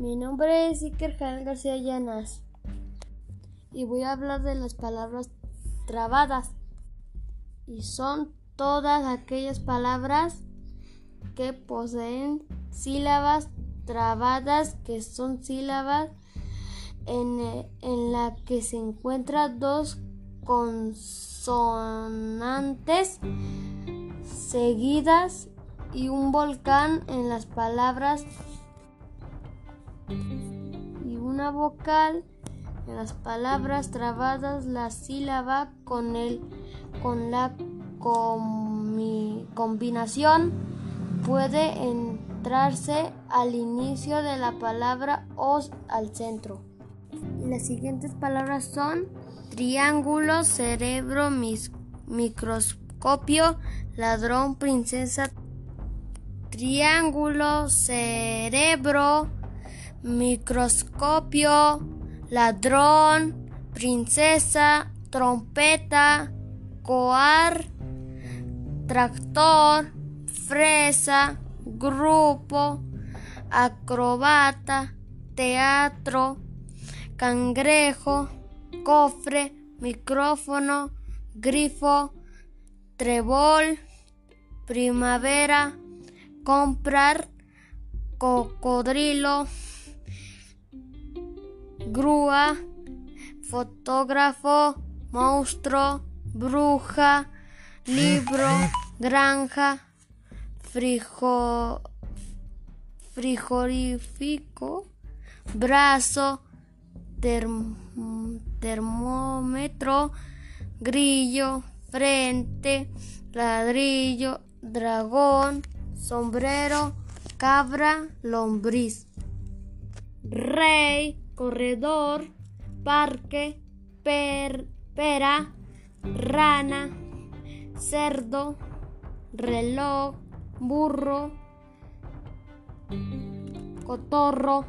Mi nombre es Iker Jan García Llanas y voy a hablar de las palabras trabadas. Y son todas aquellas palabras que poseen sílabas trabadas, que son sílabas en, en la que se encuentran dos consonantes seguidas y un volcán en las palabras y una vocal en las palabras trabadas la sílaba con el con la combinación puede entrarse al inicio de la palabra o al centro. Las siguientes palabras son triángulo, cerebro, microscopio, ladrón, princesa, triángulo, cerebro, microscopio, ladrón, princesa, trompeta, coar, tractor, fresa, grupo, acrobata, teatro, cangrejo, cofre, micrófono, grifo, trebol, primavera, comprar, cocodrilo, grúa, fotógrafo, monstruo, bruja, libro, granja, frijo, frigorífico, brazo, termómetro, grillo, frente, ladrillo, dragón, sombrero, cabra, lombriz, rey, corredor, parque, pera, rana, cerdo, reloj, burro, cotorro,